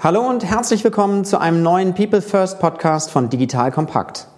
Hallo und herzlich willkommen zu einem neuen People First Podcast von Digital Kompakt.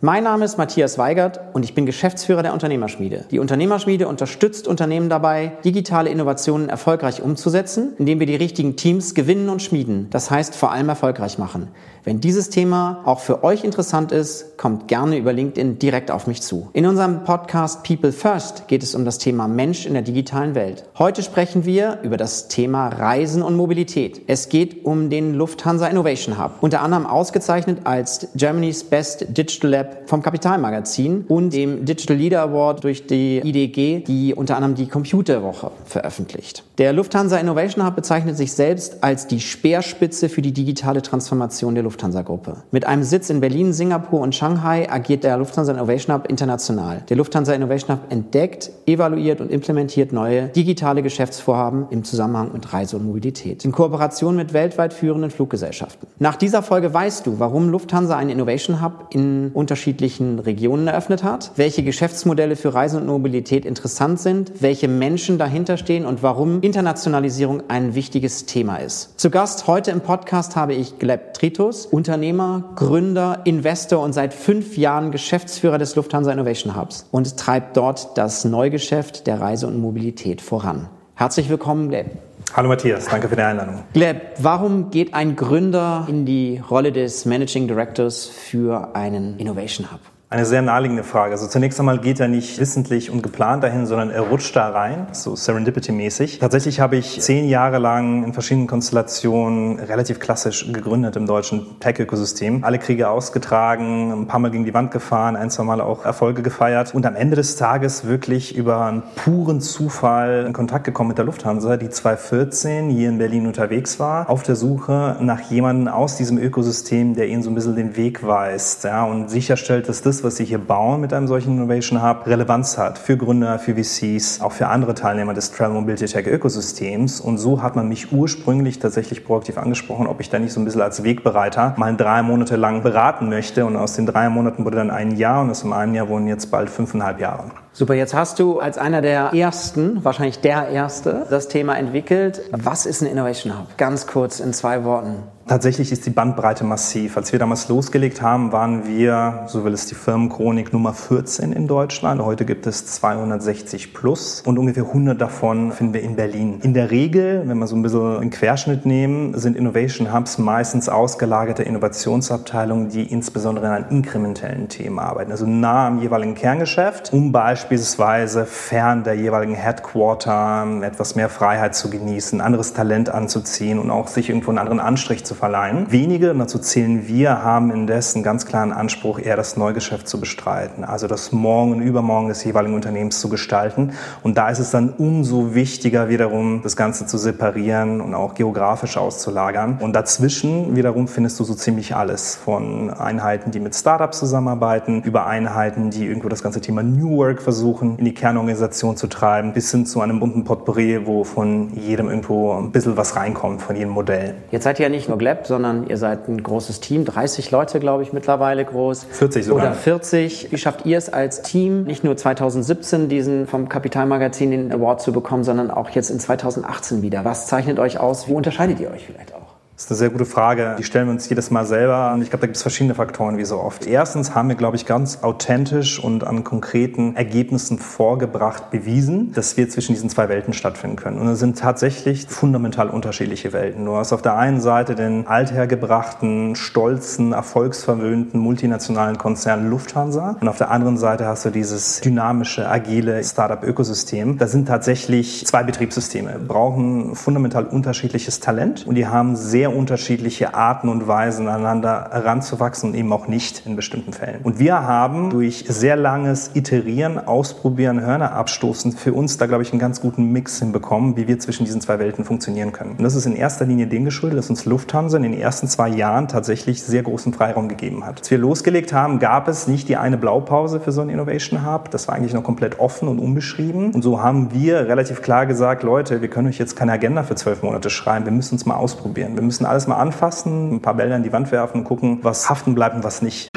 Mein Name ist Matthias Weigert und ich bin Geschäftsführer der Unternehmerschmiede. Die Unternehmerschmiede unterstützt Unternehmen dabei, digitale Innovationen erfolgreich umzusetzen, indem wir die richtigen Teams gewinnen und schmieden. Das heißt vor allem erfolgreich machen. Wenn dieses Thema auch für euch interessant ist, kommt gerne über LinkedIn direkt auf mich zu. In unserem Podcast People First geht es um das Thema Mensch in der digitalen Welt. Heute sprechen wir über das Thema Reisen und Mobilität. Es geht um den Lufthansa Innovation Hub, unter anderem ausgezeichnet als Germany's Best Digital Lab vom Kapitalmagazin und dem Digital Leader Award durch die IDG, die unter anderem die Computerwoche veröffentlicht. Der Lufthansa Innovation Hub bezeichnet sich selbst als die Speerspitze für die digitale Transformation der Lufthansa. Lufthansa-Gruppe. Mit einem Sitz in Berlin, Singapur und Shanghai agiert der Lufthansa Innovation Hub international. Der Lufthansa Innovation Hub entdeckt, evaluiert und implementiert neue digitale Geschäftsvorhaben im Zusammenhang mit Reise und Mobilität. In Kooperation mit weltweit führenden Fluggesellschaften. Nach dieser Folge weißt du, warum Lufthansa einen Innovation Hub in unterschiedlichen Regionen eröffnet hat, welche Geschäftsmodelle für Reise und Mobilität interessant sind, welche Menschen dahinter stehen und warum Internationalisierung ein wichtiges Thema ist. Zu Gast heute im Podcast habe ich Gleb Tritus, Unternehmer, Gründer, Investor und seit fünf Jahren Geschäftsführer des Lufthansa Innovation Hubs und treibt dort das Neugeschäft der Reise und Mobilität voran. Herzlich willkommen, Gleb. Hallo Matthias, danke für die Einladung. Gleb, warum geht ein Gründer in die Rolle des Managing Directors für einen Innovation Hub? Eine sehr naheliegende Frage. Also zunächst einmal geht er nicht wissentlich und geplant dahin, sondern er rutscht da rein, so Serendipity-mäßig. Tatsächlich habe ich zehn Jahre lang in verschiedenen Konstellationen relativ klassisch gegründet im deutschen Tech-Ökosystem. Alle Kriege ausgetragen, ein paar Mal gegen die Wand gefahren, ein, zwei Mal auch Erfolge gefeiert und am Ende des Tages wirklich über einen puren Zufall in Kontakt gekommen mit der Lufthansa, die 2014 hier in Berlin unterwegs war, auf der Suche nach jemandem aus diesem Ökosystem, der ihnen so ein bisschen den Weg weist ja, und sicherstellt, dass das alles, was Sie hier bauen mit einem solchen Innovation Hub, Relevanz hat für Gründer, für VCs, auch für andere Teilnehmer des Travel Mobility Tech Ökosystems. Und so hat man mich ursprünglich tatsächlich proaktiv angesprochen, ob ich da nicht so ein bisschen als Wegbereiter mal drei Monate lang beraten möchte. Und aus den drei Monaten wurde dann ein Jahr und aus dem einen Jahr wurden jetzt bald fünfeinhalb Jahre. Super, jetzt hast du als einer der ersten, wahrscheinlich der erste, das Thema entwickelt. Was ist ein Innovation Hub? Ganz kurz in zwei Worten. Tatsächlich ist die Bandbreite massiv. Als wir damals losgelegt haben, waren wir, so will es die Firmenchronik, Nummer 14 in Deutschland. Heute gibt es 260 plus und ungefähr 100 davon finden wir in Berlin. In der Regel, wenn wir so ein bisschen einen Querschnitt nehmen, sind Innovation Hubs meistens ausgelagerte Innovationsabteilungen, die insbesondere an inkrementellen Themen arbeiten, also nah am jeweiligen Kerngeschäft, um beispielsweise fern der jeweiligen Headquarter etwas mehr Freiheit zu genießen, anderes Talent anzuziehen und auch sich irgendwo einen anderen Anstrich zu verleihen. Wenige, und dazu zählen wir, haben indessen ganz klaren Anspruch, eher das Neugeschäft zu bestreiten, also das Morgen und Übermorgen des jeweiligen Unternehmens zu gestalten. Und da ist es dann umso wichtiger, wiederum das Ganze zu separieren und auch geografisch auszulagern. Und dazwischen wiederum findest du so ziemlich alles von Einheiten, die mit Startups zusammenarbeiten, über Einheiten, die irgendwo das ganze Thema New Work versuchen, in die Kernorganisation zu treiben, bis hin zu einem bunten Potpourri, wo von jedem irgendwo ein bisschen was reinkommt, von jedem Modell. Jetzt seid ihr ja nicht nur Gleb, sondern ihr seid ein großes Team, 30 Leute, glaube ich, mittlerweile groß. 40 sogar. Oder 40. Wie schafft ihr es als Team, nicht nur 2017 diesen vom Kapitalmagazin den Award zu bekommen, sondern auch jetzt in 2018 wieder? Was zeichnet euch aus? Wie unterscheidet ihr euch vielleicht auch? Das ist eine sehr gute Frage. Die stellen wir uns jedes Mal selber. Und ich glaube, da gibt es verschiedene Faktoren, wie so oft. Erstens haben wir, glaube ich, ganz authentisch und an konkreten Ergebnissen vorgebracht bewiesen, dass wir zwischen diesen zwei Welten stattfinden können. Und es sind tatsächlich fundamental unterschiedliche Welten. Du hast auf der einen Seite den althergebrachten, stolzen, erfolgsverwöhnten, multinationalen Konzern Lufthansa. Und auf der anderen Seite hast du dieses dynamische, agile Startup-Ökosystem. Das sind tatsächlich zwei Betriebssysteme, brauchen fundamental unterschiedliches Talent und die haben sehr sehr unterschiedliche Arten und Weisen aneinander heranzuwachsen und eben auch nicht in bestimmten Fällen. Und wir haben durch sehr langes Iterieren, Ausprobieren, Hörner abstoßen für uns da, glaube ich, einen ganz guten Mix hinbekommen, wie wir zwischen diesen zwei Welten funktionieren können. Und das ist in erster Linie dem geschuldet, dass uns Lufthansa in den ersten zwei Jahren tatsächlich sehr großen Freiraum gegeben hat. Als wir losgelegt haben, gab es nicht die eine Blaupause für so einen Innovation Hub. Das war eigentlich noch komplett offen und unbeschrieben. Und so haben wir relativ klar gesagt, Leute, wir können euch jetzt keine Agenda für zwölf Monate schreiben. Wir müssen uns mal ausprobieren. Wir müssen müssen alles mal anfassen, ein paar Bälle an die Wand werfen und gucken, was haften bleibt und was nicht.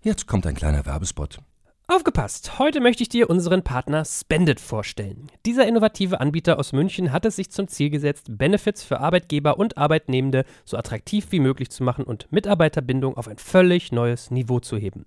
Jetzt kommt ein kleiner Werbespot. Aufgepasst! Heute möchte ich dir unseren Partner Spendit vorstellen. Dieser innovative Anbieter aus München hat es sich zum Ziel gesetzt, Benefits für Arbeitgeber und Arbeitnehmende so attraktiv wie möglich zu machen und Mitarbeiterbindung auf ein völlig neues Niveau zu heben.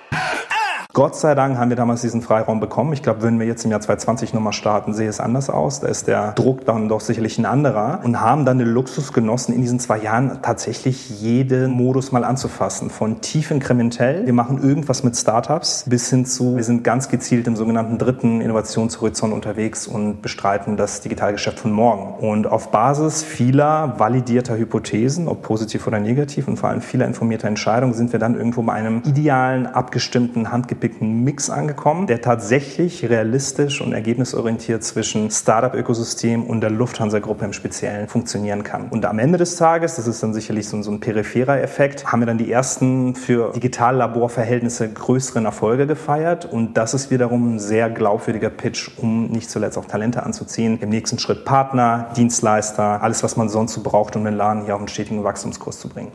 Gott sei Dank haben wir damals diesen Freiraum bekommen. Ich glaube, würden wir jetzt im Jahr 2020 nochmal starten, sehe es anders aus. Da ist der Druck dann doch sicherlich ein anderer und haben dann den Luxus genossen, in diesen zwei Jahren tatsächlich jeden Modus mal anzufassen. Von tief inkrementell, wir machen irgendwas mit Startups, bis hin zu, wir sind ganz gezielt im sogenannten dritten Innovationshorizont unterwegs und bestreiten das Digitalgeschäft von morgen. Und auf Basis vieler validierter Hypothesen, ob positiv oder negativ und vor allem vieler informierter Entscheidungen, sind wir dann irgendwo bei einem idealen, abgestimmten, handgepickten gepickten Mix angekommen, der tatsächlich realistisch und ergebnisorientiert zwischen Startup-Ökosystem und der Lufthansa-Gruppe im Speziellen funktionieren kann. Und am Ende des Tages, das ist dann sicherlich so, so ein peripherer Effekt, haben wir dann die ersten für Digitallaborverhältnisse größeren Erfolge gefeiert. Und das ist wiederum ein sehr glaubwürdiger Pitch, um nicht zuletzt auch Talente anzuziehen. Im nächsten Schritt Partner, Dienstleister, alles, was man sonst so braucht, um den Laden hier auf einen stetigen Wachstumskurs zu bringen.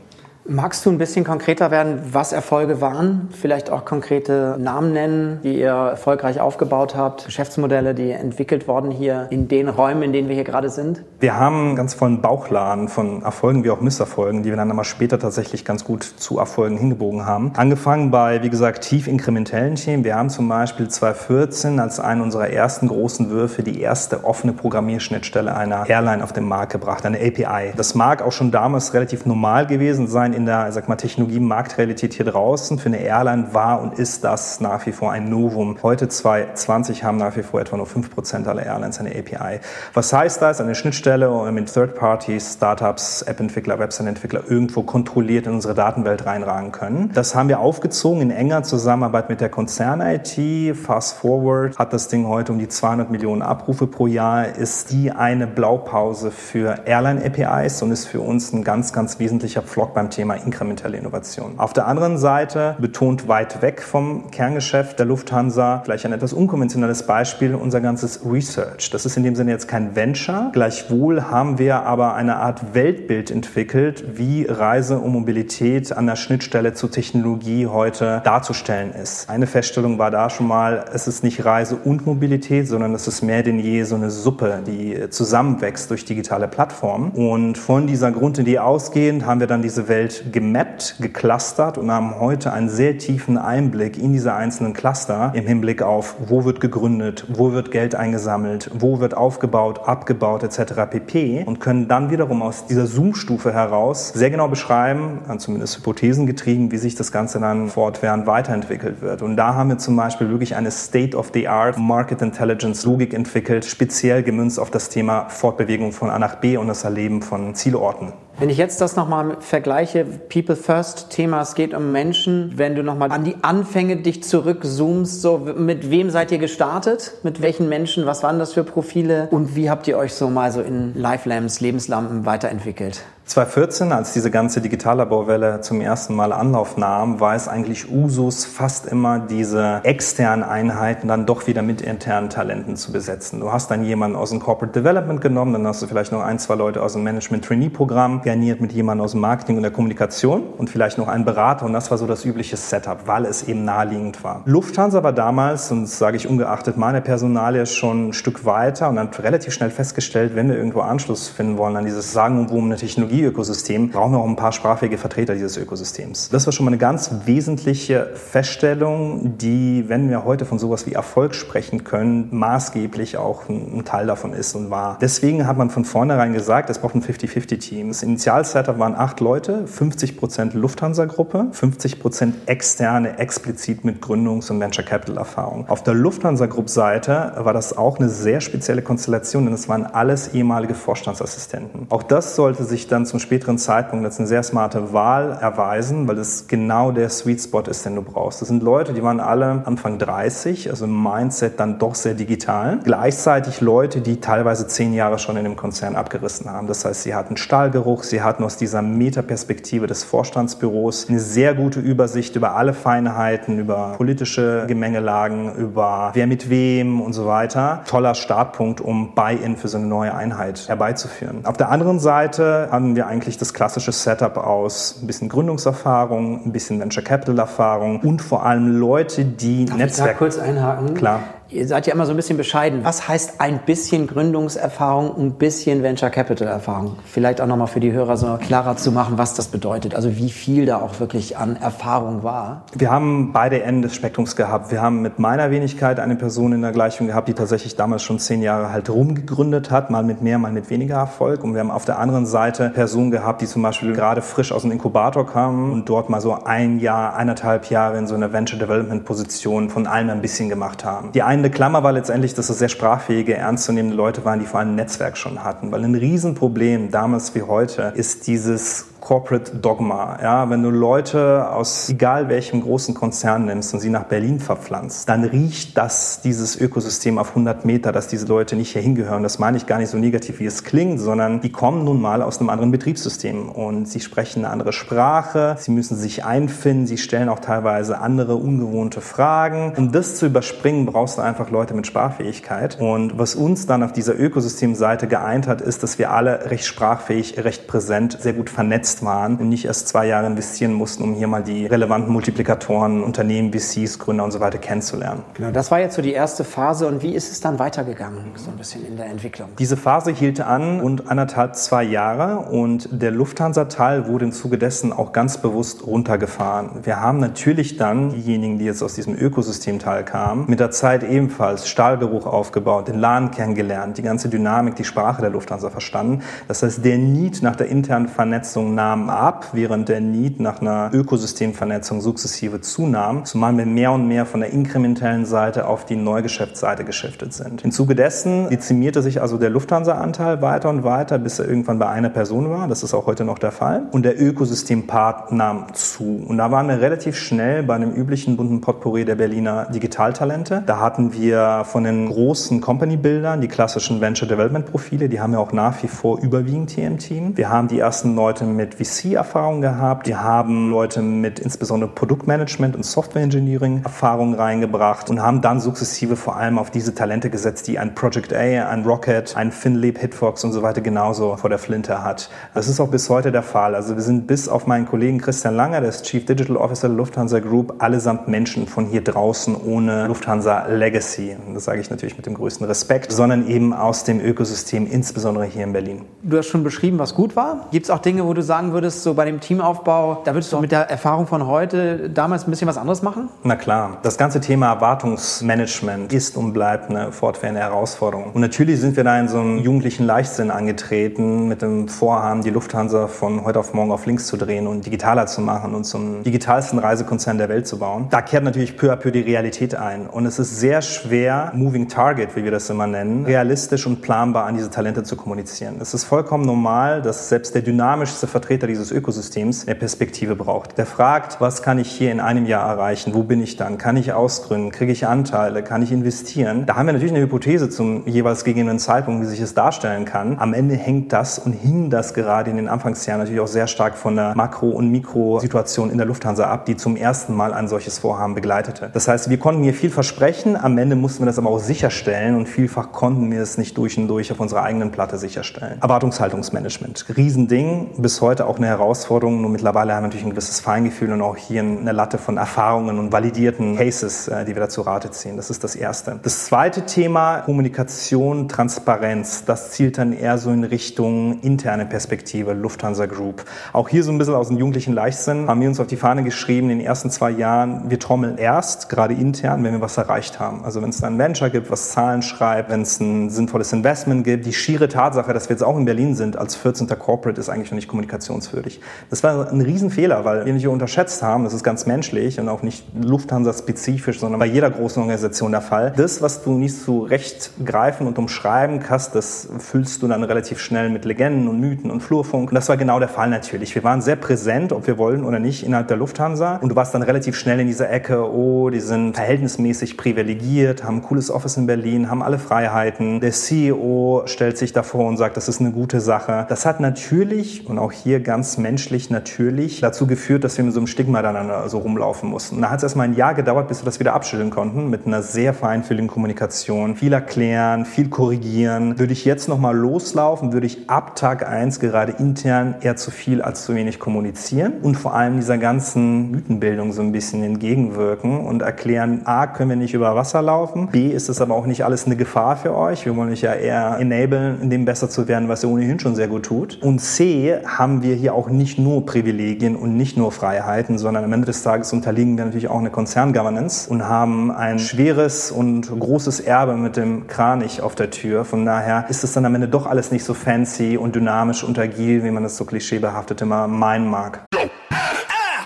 Magst du ein bisschen konkreter werden, was Erfolge waren? Vielleicht auch konkrete Namen nennen, die ihr erfolgreich aufgebaut habt, Geschäftsmodelle, die entwickelt worden hier in den Räumen, in denen wir hier gerade sind? Wir haben ganz vollen Bauchladen von Erfolgen wie auch Misserfolgen, die wir dann aber später tatsächlich ganz gut zu Erfolgen hingebogen haben. Angefangen bei, wie gesagt, tief inkrementellen Themen. Wir haben zum Beispiel 2014 als einen unserer ersten großen Würfe die erste offene Programmierschnittstelle einer Airline auf den Markt gebracht, eine API. Das mag auch schon damals relativ normal gewesen sein in der, sag mal, Technologie-Marktrealität hier draußen. Für eine Airline war und ist das nach wie vor ein Novum. Heute 2020 haben nach wie vor etwa nur 5% aller Airlines eine API. Was heißt das? Eine Schnittstelle mit Third-Parties, Startups, App-Entwickler, Website-Entwickler irgendwo kontrolliert in unsere Datenwelt reinragen können. Das haben wir aufgezogen in enger Zusammenarbeit mit der Konzern-IT. Fast Forward hat das Ding heute um die 200 Millionen Abrufe pro Jahr, ist die eine Blaupause für Airline-APIs und ist für uns ein ganz, ganz wesentlicher Pflock beim Thema Thema inkrementelle Innovation. Auf der anderen Seite betont weit weg vom Kerngeschäft der Lufthansa, gleich ein etwas unkonventionelles Beispiel, unser ganzes Research. Das ist in dem Sinne jetzt kein Venture. Gleichwohl haben wir aber eine Art Weltbild entwickelt, wie Reise und Mobilität an der Schnittstelle zur Technologie heute darzustellen ist. Eine Feststellung war da schon mal, es ist nicht Reise und Mobilität, sondern es ist mehr denn je so eine Suppe, die zusammenwächst durch digitale Plattformen. Und von dieser Grundidee ausgehend haben wir dann diese Welt gemappt, geclustert und haben heute einen sehr tiefen Einblick in diese einzelnen Cluster im Hinblick auf, wo wird gegründet, wo wird Geld eingesammelt, wo wird aufgebaut, abgebaut etc. pp. und können dann wiederum aus dieser Zoom-Stufe heraus sehr genau beschreiben, zumindest Hypothesen getrieben, wie sich das Ganze dann fortwährend weiterentwickelt wird. Und da haben wir zum Beispiel wirklich eine State-of-the-Art Market Intelligence Logik entwickelt, speziell gemünzt auf das Thema Fortbewegung von A nach B und das Erleben von Zielorten. Wenn ich jetzt das nochmal vergleiche, People First Thema, es geht um Menschen, wenn du nochmal an die Anfänge dich zurückzoomst, so mit wem seid ihr gestartet? Mit welchen Menschen? Was waren das für Profile? Und wie habt ihr euch so mal so in Life Lamps, Lebenslampen weiterentwickelt? 2014, als diese ganze Digitallaborwelle zum ersten Mal Anlauf nahm, war es eigentlich Usus, fast immer diese externen Einheiten dann doch wieder mit internen Talenten zu besetzen. Du hast dann jemanden aus dem Corporate Development genommen, dann hast du vielleicht noch ein, zwei Leute aus dem Management-Trainee-Programm, garniert mit jemandem aus dem Marketing und der Kommunikation und vielleicht noch einen Berater und das war so das übliche Setup, weil es eben naheliegend war. Lufthansa war damals, und das sage ich ungeachtet meine Personalie, schon ein Stück weiter und hat relativ schnell festgestellt, wenn wir irgendwo Anschluss finden wollen an dieses sagenumwobene Technologie B2B-Ökosystem, brauchen wir auch ein paar sprachfähige Vertreter dieses Ökosystems. Das war schon mal eine ganz wesentliche Feststellung, die, wenn wir heute von sowas wie Erfolg sprechen können, maßgeblich auch ein, Teil davon ist und war. Deswegen hat man von vornherein gesagt, es braucht ein 50-50-Team. Das Initial-Setup waren acht Leute, 50 Prozent Lufthansa-Gruppe, 50 Prozent externe, explizit mit Gründungs- und Venture Capital-Erfahrung. Auf der Lufthansa-Group-Seite war das auch eine sehr spezielle Konstellation, denn es waren alles ehemalige Vorstandsassistenten. Auch das sollte sich dann zum späteren Zeitpunkt als eine sehr smarte Wahl erweisen, weil es genau der Sweet Spot ist, den du brauchst. Das sind Leute, die waren alle Anfang 30, also im Mindset dann doch sehr digital. Gleichzeitig Leute, die teilweise zehn Jahre schon in dem Konzern abgerissen haben. Das heißt, sie hatten Stahlgeruch, sie hatten aus dieser Metaperspektive des Vorstandsbüros eine sehr gute Übersicht über alle Feinheiten, über politische Gemengelagen, über wer mit wem und so weiter. Toller Startpunkt, um Buy-in für so eine neue Einheit herbeizuführen. Auf der anderen Seite haben wir eigentlich das klassische Setup aus ein bisschen Gründungserfahrung, ein bisschen Venture Capital Erfahrung und vor allem Leute, die Darf Netzwerk. Ich da kurz einhaken? Klar. Ihr seid ja immer so ein bisschen bescheiden. Was heißt ein bisschen Gründungserfahrung, ein bisschen Venture Capital Erfahrung? Vielleicht auch nochmal für die Hörer so klarer zu machen, was das bedeutet. Also wie viel da auch wirklich an Erfahrung war. Wir haben beide Enden des Spektrums gehabt. Wir haben mit meiner Wenigkeit eine Person in der Gleichung gehabt, die tatsächlich damals schon zehn Jahre halt rumgegründet hat, mal mit mehr, mal mit weniger Erfolg. Und wir haben auf der anderen Seite Personen gehabt, die zum Beispiel gerade frisch aus dem Inkubator kamen und dort mal so ein Jahr, eineinhalb Jahre in so einer Venture Development Position von allem ein bisschen gemacht haben. Die eine Klammer war letztendlich, dass es sehr sprachfähige, ernstzunehmende Leute waren, die vor allem ein Netzwerk schon hatten. Weil ein Riesenproblem damals wie heute ist dieses Corporate Dogma. Ja, wenn du Leute aus egal welchem großen Konzern nimmst und sie nach Berlin verpflanzt, dann riecht das dieses Ökosystem auf 100 Meter, dass diese Leute nicht hier hingehören. Das meine ich gar nicht so negativ, wie es klingt, sondern die kommen nun mal aus einem anderen Betriebssystem und sie sprechen eine andere Sprache, sie müssen sich einfinden, sie stellen auch teilweise andere ungewohnte Fragen. Um das zu überspringen, brauchst du einfach Leute mit Sprachfähigkeit. Und was uns dann auf dieser Ökosystemseite geeint hat, ist, dass wir alle recht sprachfähig, recht präsent, sehr gut vernetzt vernetzt waren und nicht erst zwei Jahre investieren mussten, um hier mal die relevanten Multiplikatoren, Unternehmen, VCs, Gründer und so weiter kennenzulernen. Genau, das war jetzt so die erste Phase und wie ist es dann weitergegangen, so ein bisschen in der Entwicklung? Diese Phase hielt an und anderthalb, zwei Jahre und der Lufthansa-Teil wurde im Zuge dessen auch ganz bewusst runtergefahren. Wir haben natürlich dann diejenigen, die jetzt aus diesem Ökosystemteil kamen, mit der Zeit ebenfalls Stahlgeruch aufgebaut, den LAN kennengelernt, die ganze Dynamik, die Sprache der Lufthansa verstanden. Das heißt, der Need nach der internen Vernetzung nahm ab, während der Need nach einer Ökosystemvernetzung sukzessive zunahm, zumal wir mehr und mehr von der inkrementellen Seite auf die Neugeschäftsseite geschiftet sind. Im Zuge dessen dezimierte sich also der Lufthansa-Anteil weiter und weiter, bis er irgendwann bei einer Person war. Das ist auch heute noch der Fall. Und der Ökosystempart nahm zu. Und da waren wir relativ schnell bei einem üblichen bunten Potpourri der Berliner Digitaltalente. Da hatten wir von den großen Company-Bildern die klassischen Venture Development Profile, die haben wir auch nach wie vor überwiegend hier im Team. Wir haben die ersten Leute mit VC-Erfahrung gehabt. Wir haben Leute mit insbesondere Produktmanagement und Software Engineering Erfahrung reingebracht und haben dann sukzessive vor allem auf diese Talente gesetzt, die ein Project A, ein Rocket, ein FinLeap, Hitfox und so weiter genauso vor der Flinte hat. Das ist auch bis heute der Fall. Also wir sind bis auf meinen Kollegen Christian Langer, der ist Chief Digital Officer der Lufthansa Group, allesamt Menschen von hier draußen ohne Lufthansa Legacy. Das sage ich natürlich mit dem größten Respekt, sondern eben aus dem Ökosystem, insbesondere hier in Berlin. Du hast schon beschrieben, was gut war. Gibt es auch Dinge, wo du sagen sagen würdest, so bei dem Teamaufbau, da würdest du mit der Erfahrung von heute damals ein bisschen was anderes machen? Na klar. Das ganze Thema Erwartungsmanagement ist und bleibt eine fortwährende Herausforderung. Und natürlich sind wir da in so einem jugendlichen Leichtsinn angetreten, mit dem Vorhaben, die Lufthansa von heute auf morgen auf links zu drehen und digitaler zu machen und zum digitalsten Reisekonzern der Welt zu bauen. Da kehrt natürlich peu à peu die Realität ein. Und es ist sehr schwer, Moving Target, wie wir das immer nennen, realistisch und planbar an diese Talente zu kommunizieren. Es ist vollkommen normal, dass selbst der dynamischste Vertreter Vertreter dieses Ökosystems eine Perspektive braucht. Der fragt, was kann ich hier in einem Jahr erreichen? Wo bin ich dann? Kann ich ausgründen? Kriege ich Anteile? Kann ich investieren? Da haben wir natürlich eine Hypothese zum jeweils gegebenen Zeitpunkt, wie sich es darstellen kann. Am Ende hängt das und hing das gerade in den Anfangsjahren natürlich auch sehr stark von der Makro- und Mikrosituation in der Lufthansa ab, die zum ersten Mal ein solches Vorhaben begleitete. Das heißt, wir konnten hier viel versprechen, am Ende mussten wir das aber auch sicherstellen und vielfach konnten wir es nicht durch und durch auf unserer eigenen Platte sicherstellen. Erwartungshaltungsmanagement, Riesending, bis heute heute auch eine Herausforderung. Nur mittlerweile haben wir natürlich ein gewisses Feingefühl und auch hier eine Latte von Erfahrungen und validierten Cases, äh, die wir dazu Rate ziehen. Das ist das Erste. Das zweite Thema, Kommunikation, Transparenz. Das zielt dann eher so in Richtung interne Perspektive, Lufthansa Group. Auch hier so ein bisschen aus dem jugendlichen Leichtsinn haben wir uns auf die Fahne geschrieben, in den ersten zwei Jahren, wir trommeln erst, gerade intern, wenn wir was erreicht haben. Also wenn es dann Venture gibt, was Zahlen schreibt, wenn es ein sinnvolles Investment gibt, die schiere Tatsache, dass wir jetzt auch in Berlin sind als 14. Corporate, ist eigentlich noch nicht kommunikationswürdig. Das war ein Riesenfehler, weil wir nicht unterschätzt haben, das ist ganz menschlich und auch nicht Lufthansa-spezifisch, sondern bei jeder großen Organisation der Fall. Das, was du nicht so recht greifen und umschreiben kannst, das füllst du dann relativ schnell mit Legenden und Mythen und Flurfunk. Und das war genau der Fall natürlich. Wir waren sehr präsent, ob wir wollen oder nicht, innerhalb der Lufthansa. Und du warst dann relativ schnell in dieser Ecke, oh, die sind verhältnismäßig privilegiert, haben ein cooles Office in Berlin, haben alle Freiheiten. Der CEO stellt sich davor und sagt, das ist eine gute Sache. Das hat natürlich und auch hier ganz menschlich natürlich dazu geführt, dass wir mit so einem Stigma dann so rumlaufen mussten. Da hat es erstmal ein Jahr gedauert, bis wir das wieder abschütteln konnten mit einer sehr feinfühligen Kommunikation, viel erklären, viel korrigieren. Würde ich jetzt nochmal loslaufen, würde ich ab Tag eins gerade intern eher zu viel als zu wenig kommunizieren und vor allem dieser ganzen Mythenbildung so ein bisschen entgegenwirken und erklären, A, können wir nicht über Wasser laufen, B, ist es aber auch nicht alles eine Gefahr für euch. Wir wollen euch ja eher enablen, in dem besser zu werden, was ihr ohnehin schon sehr gut tut. Und C, haben wir hier auch nicht nur Privilegien und nicht nur Freiheiten, sondern am Ende des Tages unterliegen wir natürlich auch eine Konzerngovernance und haben ein schweres und großes Erbe mit dem Kranich auf der Tür. Von daher ist es dann am Ende doch alles nicht so fancy und dynamisch und agil, wie man das so klischeebehaftet immer meinen mag.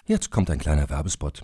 Jetzt kommt ein kleiner Werbespot.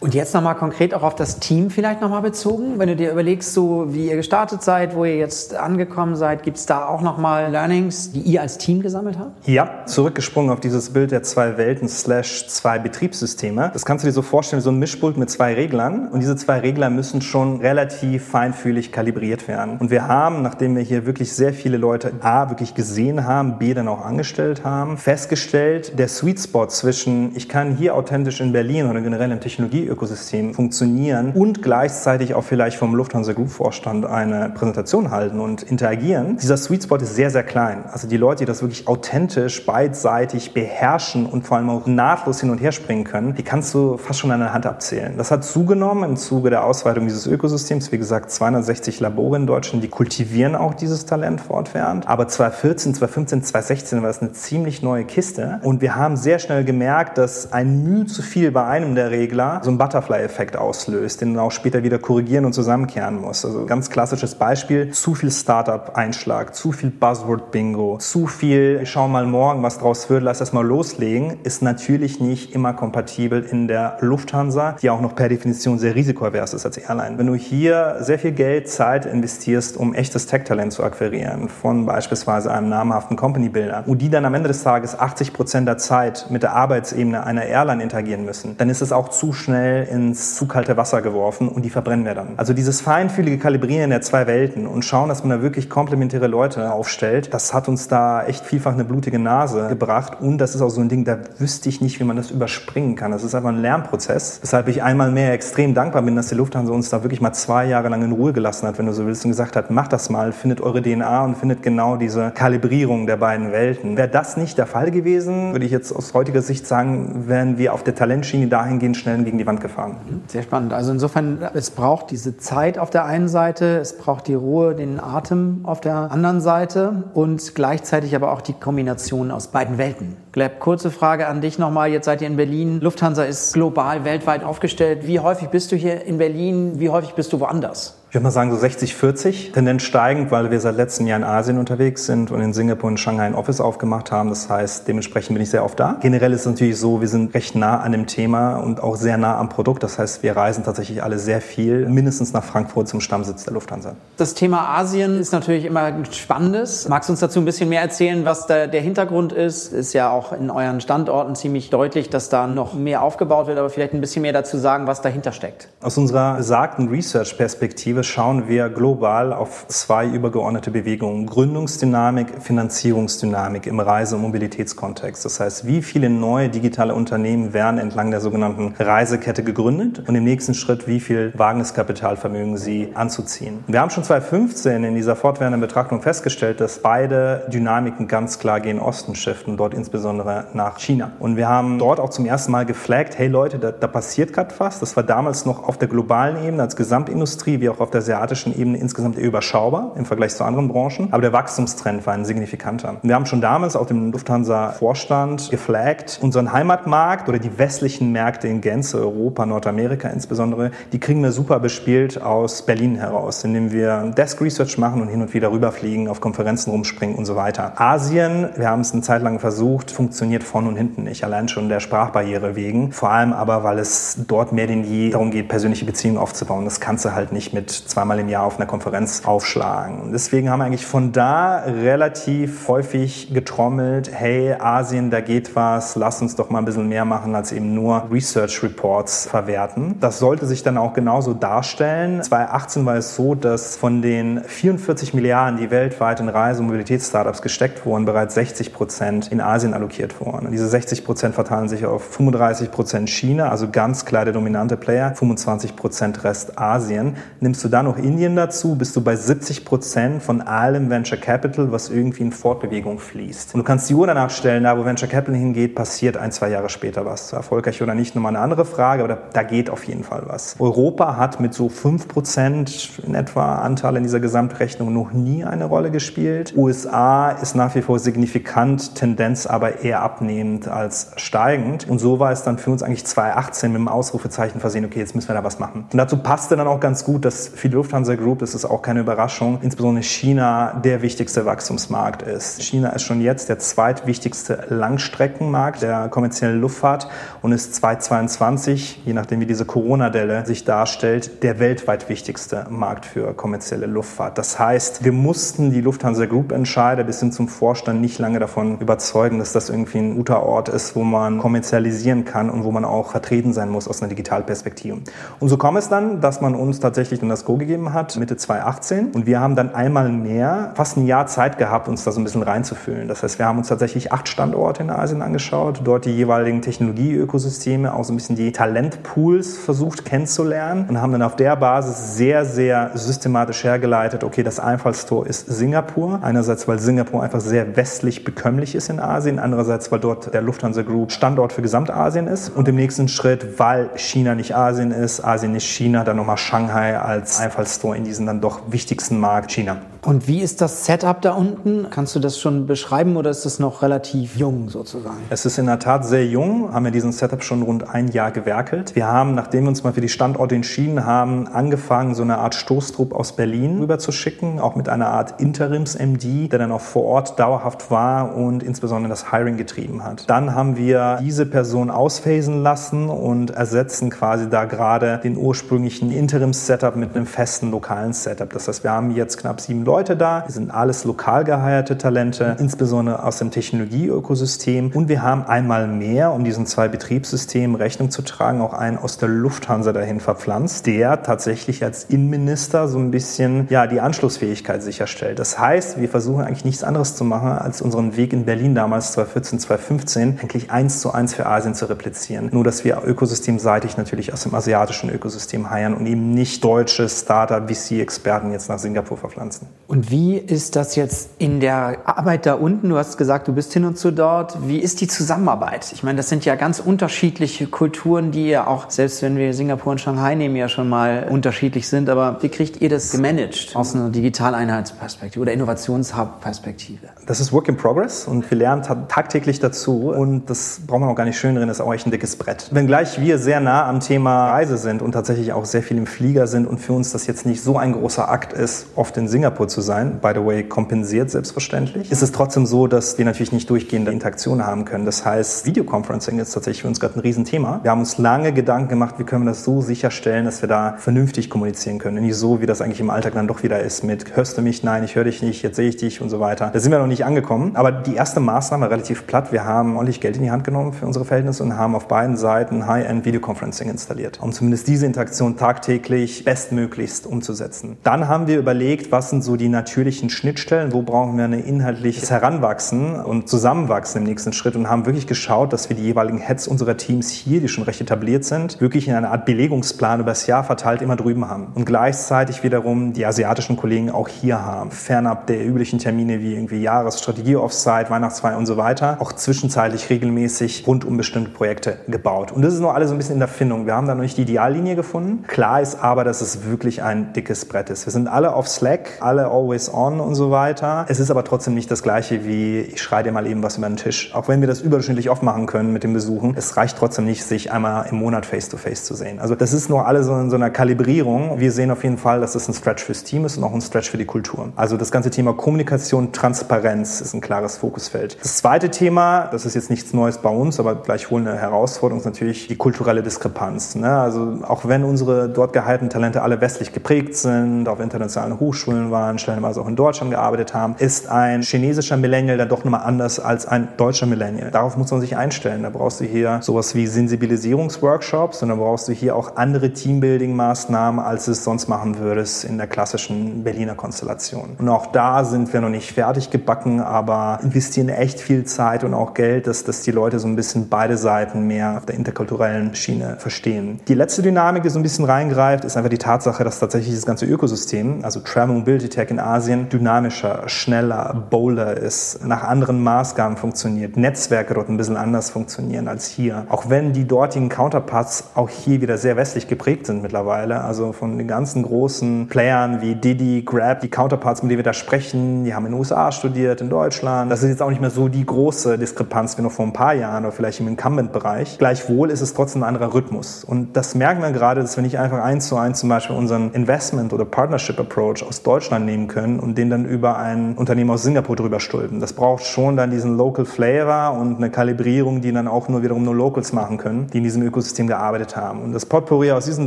Und jetzt nochmal konkret auch auf das Team vielleicht nochmal bezogen. Wenn du dir überlegst, so wie ihr gestartet seid, wo ihr jetzt angekommen seid, gibt es da auch nochmal Learnings, die ihr als Team gesammelt habt? Ja, zurückgesprungen auf dieses Bild der zwei Welten slash zwei Betriebssysteme. Das kannst du dir so vorstellen, so ein Mischpult mit zwei Reglern. Und diese zwei Regler müssen schon relativ feinfühlig kalibriert werden. Und wir haben, nachdem wir hier wirklich sehr viele Leute A, wirklich gesehen haben, B, dann auch angestellt haben, festgestellt, der Sweet Spot zwischen, ich kann hier authentisch in Berlin oder generell im Technologie Ökosystem funktionieren und gleichzeitig auch vielleicht vom Lufthansa Group Vorstand eine Präsentation halten und interagieren. Dieser Sweet Spot ist sehr, sehr klein. Also die Leute, die das wirklich authentisch, beidseitig beherrschen und vor allem auch nahtlos hin und her springen können, die kannst du fast schon an der Hand abzählen. Das hat zugenommen im Zuge der Ausweitung dieses Ökosystems. Wie gesagt, 260 Labore in Deutschland, die kultivieren auch dieses Talent fortwährend. Aber 2014, 2015, 2016 war das eine ziemlich neue Kiste. Und wir haben sehr schnell gemerkt, dass ein Mühe zu viel bei einem der Regler so ein Butterfly-Effekt auslöst, den man auch später wieder korrigieren und zusammenkehren muss. Also ganz klassisches Beispiel, zu viel Startup-Einschlag, zu viel Buzzword-Bingo, zu viel, wir schauen mal morgen, was draus wird, lass das mal loslegen, ist natürlich nicht immer kompatibel in der Lufthansa, die auch noch per Definition sehr risikoavers ist als Airline. Wenn du hier sehr viel Geld, Zeit investierst, um echtes Tech-Talent zu akquirieren, von beispielsweise einem namhaften Company-Builder, und die dann am Ende des Tages 80 Prozent der Zeit mit der Arbeitsebene einer Airline interagieren müssen, dann ist es auch zu schnell ins zu kalte Wasser geworfen und die verbrennen wir dann. Also dieses feinfühlige Kalibrieren der zwei Welten und schauen, dass man da wirklich komplementäre Leute aufstellt, das hat uns da echt vielfach eine blutige Nase gebracht und das ist auch so ein Ding, da wüsste ich nicht, wie man das überspringen kann. Das ist einfach ein Lernprozess, weshalb ich einmal mehr extrem dankbar bin, dass die Lufthansa uns da wirklich mal zwei Jahre lang in Ruhe gelassen hat, wenn du so willst, und gesagt hat, macht das mal, findet eure DNA und findet genau diese Kalibrierung der beiden Welten. Wäre das nicht der Fall gewesen, würde ich jetzt aus heutiger Sicht sagen, wären wir auf der Talentschiene dahingehend schnell gegen die Wand gefahren. Sehr spannend. Also insofern, es braucht diese Zeit auf der einen Seite, es braucht die Ruhe, den Atem auf der anderen Seite und gleichzeitig aber auch die Kombination aus beiden Welten. Gleb, kurze Frage an dich nochmal. Jetzt seid ihr in Berlin. Lufthansa ist global, weltweit aufgestellt. Wie häufig bist du hier in Berlin? Wie häufig bist du woanders? Ich würde mal sagen so 60, 40. Tendenz steigend, weil wir seit letztem Jahr in Asien unterwegs sind und in Singapur und Shanghai ein Office aufgemacht haben. Das heißt, dementsprechend bin ich sehr oft da. Generell ist es natürlich so, wir sind recht nah an dem Thema und auch sehr nah am Produkt. Das heißt, wir reisen tatsächlich alle sehr viel, mindestens nach Frankfurt zum Stammsitz der Lufthansa. Das Thema Asien ist natürlich immer spannendes. Magst du uns dazu ein bisschen mehr erzählen, was da der Hintergrund ist? Ist ja auch in euren Standorten ziemlich deutlich, dass da noch mehr aufgebaut wird, aber vielleicht ein bisschen mehr dazu sagen, was dahinter steckt. Aus unserer besagten Research-Perspektive schauen wir global auf zwei übergeordnete Bewegungen. Gründungsdynamik, Finanzierungsdynamik im Reise- und Mobilitätskontext. Das heißt, wie viele neue digitale Unternehmen werden entlang der sogenannten Reisekette gegründet und im nächsten Schritt, wie viel Wagniskapital vermögen sie anzuziehen. Wir haben schon 2015 in dieser fortwährenden Betrachtung festgestellt, dass beide Dynamiken ganz klar gen Osten shiften, dort insbesondere nach China. Und wir haben dort auch zum ersten Mal geflaggt, hey Leute, da, da passiert gerade was. Das war damals noch auf der globalen Ebene als Gesamtindustrie wie auch auf der asiatischen Ebene insgesamt eher überschaubar im Vergleich zu anderen Branchen. Aber der Wachstumstrend war ein signifikanter. Wir haben schon damals auf dem Lufthansa-Vorstand geflaggt, unseren Heimatmarkt oder die westlichen Märkte in Gänze, Europa, Nordamerika insbesondere, die kriegen wir super bespielt aus Berlin heraus, indem wir Desk Research machen und hin und wieder rüberfliegen, auf Konferenzen rumspringen und so weiter. Asien, wir haben es eine Zeit lang versucht, funktioniert vorn und hinten nicht, allein schon der Sprachbarriere wegen. Vor allem aber, weil es dort mehr denn je darum geht, persönliche Beziehungen aufzubauen. Das kannst du halt nicht mit zweimal im Jahr auf einer Konferenz aufschlagen. Und deswegen haben wir eigentlich von da relativ häufig getrommelt, hey, Asien, da geht was, lass uns doch mal ein bisschen mehr machen, als eben nur Research Reports verwerten. Das sollte sich dann auch genauso darstellen. 2018 war es so, dass von den 44 Milliarden, die weltweit in Reise- und Mobilitätsstartups gesteckt wurden, bereits 60 Prozent in Asien allokiert wurden. Und diese 60 Prozent verteilen sich auf 35 Prozent China, also ganz klar der dominante Player, 25 Prozent Rest Asien. Nimmst du da noch Indien dazu, bist du bei 70 Prozent von allem Venture Capital, was irgendwie in Fortbewegung fließt. Und du kannst die Uhr danach stellen, da wo Venture Capital hingeht, passiert ein, zwei Jahre später was. Erfolgreich oder nicht, nochmal eine andere Frage, aber da, da geht auf jeden Fall was. Europa hat mit so 5 Prozent in etwa Anteil in dieser Gesamtrechnung noch nie eine Rolle gespielt. USA ist nach wie vor signifikant, Tendenz aber eher abnehmend als steigend. Und so war es dann für uns eigentlich 2018 mit dem Ausrufezeichen versehen, okay, jetzt müssen wir da was machen. Und dazu passte dann auch ganz gut, dass für die Lufthansa Group, ist auch keine Überraschung, insbesondere China der wichtigste Wachstumsmarkt ist. China ist schon jetzt der zweitwichtigste Langstreckenmarkt der kommerziellen Luftfahrt und ist 2022, je nachdem wie diese Corona-Delle sich darstellt, der weltweit wichtigste Markt für kommerzielle Luftfahrt. Das heißt, wir mussten die Lufthansa Group Entscheider bis hin zum Vorstand nicht lange davon überzeugen, dass das irgendwie ein guter Ort ist, wo man kommerzialisieren kann und wo man auch vertreten sein muss aus einer Digitalperspektive. Und so kam es dann, dass man uns tatsächlich dann das Go gegeben hat, Mitte 2018. Und wir haben dann einmal mehr, fast ein Jahr Zeit gehabt, uns da so ein bisschen reinzufühlen. Das heißt, wir haben uns tatsächlich acht Standorte in Asien angeschaut, dort die jeweiligen Technologieökosysteme, auch so ein bisschen die Talentpools versucht kennenzulernen und haben dann auf der Basis sehr, sehr systematisch hergeleitet, okay, das Einfallstor ist Singapur. Einerseits, weil Singapur einfach sehr westlich bekömmlich ist in Asien, andererseits, weil dort der Lufthansa Group Standort für Gesamtasien ist und im nächsten Schritt, weil China nicht Asien ist, Asien nicht China, dann nochmal Shanghai als Einfallstor in diesen dann doch wichtigsten Markt China. Und wie ist das Setup da unten? Kannst du das schon beschreiben oder ist das noch relativ jung sozusagen? Es ist in der Tat sehr jung, haben wir diesen Setup schon rund ein Jahr gewerkelt. Wir haben, nachdem wir uns mal für die Standorte entschieden haben, angefangen, so eine Art Stoßtrupp aus Berlin rüber zu schicken, auch mit einer Art Interims-MD, der dann auch vor Ort dauerhaft war und insbesondere das Hiring getrieben hat. Dann haben wir diese Person ausphasen lassen und ersetzen quasi da gerade den ursprünglichen Interims-Setup mit einem festen lokalen Setup. Das heißt, wir haben jetzt knapp sieben Leute da. Wir sind alles lokal geheierte Talente, insbesondere aus dem Technologieökosystem. Und wir haben einmal mehr, um diesen zwei Betriebssystemen Rechnung zu tragen, auch einen aus der Lufthansa dahin verpflanzt, der tatsächlich als Innenminister so ein bisschen ja, die Anschlussfähigkeit sicherstellt. Das heißt, wir versuchen eigentlich nichts anderes zu machen, als unseren Weg in Berlin damals 2014, 2015 eigentlich eins zu eins für Asien zu replizieren. Nur, dass wir ökosystemseitig natürlich aus dem asiatischen Ökosystem heiern und eben nicht deutsche Startup, VC-Experten jetzt nach Singapur verpflanzen. Und wie ist das jetzt in der Arbeit da unten? Du hast gesagt, du bist hin und zu dort. Wie ist die Zusammenarbeit? Ich meine, das sind ja ganz unterschiedliche Kulturen, die ja auch, selbst wenn wir Singapur und Shanghai nehmen, ja schon mal unterschiedlich sind. Aber wie kriegt ihr das gemanagt aus einer Digitaleinheitsperspektive oder Innovationshub-Perspektive? Das ist Work in Progress und wir lernen tagtäglich dazu und das braucht man auch gar nicht schön drin, ist auch echt ein dickes Brett. Wenngleich wir sehr nah am Thema Reise sind und tatsächlich auch sehr viel im Flieger sind und für uns das jetzt nicht so ein großer Akt ist, oft in Singapur zu sein, by the way, kompensiert selbstverständlich, ist es trotzdem so, dass wir natürlich nicht durchgehende Interaktion haben können. Das heißt, Videoconferencing ist tatsächlich für uns gerade ein Riesenthema. Wir haben uns lange Gedanken gemacht, wie können wir das so sicherstellen, dass wir da vernünftig kommunizieren können. Nicht so, wie das eigentlich im Alltag dann doch wieder ist mit, hörst du mich? Nein, ich höre dich nicht, jetzt sehe ich dich und so weiter. Da sind wir noch nicht angekommen. Aber die erste Maßnahme relativ platt. Wir haben ordentlich Geld in die Hand genommen für unsere Verhältnisse und haben auf beiden Seiten High-End Videoconferencing installiert, um zumindest diese Interaktion tagtäglich bestmöglichst umzusetzen. Dann haben wir überlegt, was sind so die natürlichen Schnittstellen, wo brauchen wir ein inhaltliches Heranwachsen und Zusammenwachsen im nächsten Schritt und haben wirklich geschaut, dass wir die jeweiligen Heads unserer Teams hier, die schon recht etabliert sind, wirklich in einer Art Belegungsplan übers Jahr verteilt immer drüben haben. Und gleichzeitig wiederum die asiatischen Kollegen auch hier haben, fernab der üblichen Termine wie irgendwie Jahresstrategie, Offsite, Weihnachtsfeier und so weiter, auch zwischenzeitlich regelmäßig rund um bestimmte Projekte gebaut. Und das ist noch alles so ein bisschen in der Findung. Wir haben da noch nicht die Ideallinie gefunden. Klar ist aber, dass es wirklich ein dickes Brett ist. Wir sind alle auf Slack, alle always on und so weiter. Es ist aber trotzdem nicht das Gleiche wie, ich schreie dir mal eben was über den Tisch. Auch wenn wir das überdurchschnittlich oft machen können mit den Besuchen, es reicht trotzdem nicht, sich einmal im Monat face-to-face -face zu sehen. Also das ist nur alles so in so einer Kalibrierung. Wir sehen auf jeden Fall, dass das ein Stretch fürs Team ist und auch ein Stretch für die Kultur. Also das ganze Thema Kommunikation, Transparenz ist ein klares Fokusfeld. Das zweite Thema, das ist jetzt nichts Neues bei uns, aber gleichwohl eine Herausforderung, ist natürlich die kulturelle Diskrepanz. Ne? Also auch wenn unsere dort gehaltenen Talente alle westlich geprägt sind, auf internationalen Hochschulen waren, stellenweise auch in Deutschland gearbeitet haben, ist ein chinesischer Millennial dann doch nochmal anders als ein deutscher Millennial. Darauf muss man sich einstellen. Da brauchst du hier sowas wie Sensibilisierungsworkshops und dann brauchst du hier auch andere Teambuilding-Maßnahmen, als es sonst machen würdest in der klassischen Berliner Konstellation. Und auch da sind wir noch nicht fertig gebacken, aber investieren echt viel Zeit und auch Geld, dass, dass die Leute so ein bisschen beide Seiten mehr auf der interkulturellen Schiene verstehen. Die letzte Dynamik, die so ein bisschen reingreift, ist einfach die Tatsache, dass tatsächlich das ganze Ökosystem, also Travel Mobility Tech in Asien, dynamischer, schneller, bolder ist, nach anderen Maßgaben funktioniert, Netzwerke dort ein bisschen anders funktionieren als hier. Auch wenn die dortigen Counterparts auch hier wieder sehr westlich geprägt sind mittlerweile, also von den ganzen großen Playern wie Didi, Grab, die Counterparts, mit denen wir da sprechen, die haben in den USA studiert, in Deutschland. Das ist jetzt auch nicht mehr so die große Diskrepanz wie noch vor ein paar Jahren oder vielleicht im Incumbent-Bereich. Gleichwohl ist es trotzdem ein anderer Rhythmus. Und das merken wir gerade, dass wir nicht einfach eins zu eins zum Beispiel unseren Investment- oder Partnership-Approach aus Deutschland nehmen können und den dann über ein Unternehmen aus Singapur drüber stülpen. Das braucht schon dann diesen Local Flavor und eine Kalibrierung, die dann auch nur wiederum nur Locals machen können, die in diesem Ökosystem gearbeitet haben. Und das Potpourri aus diesen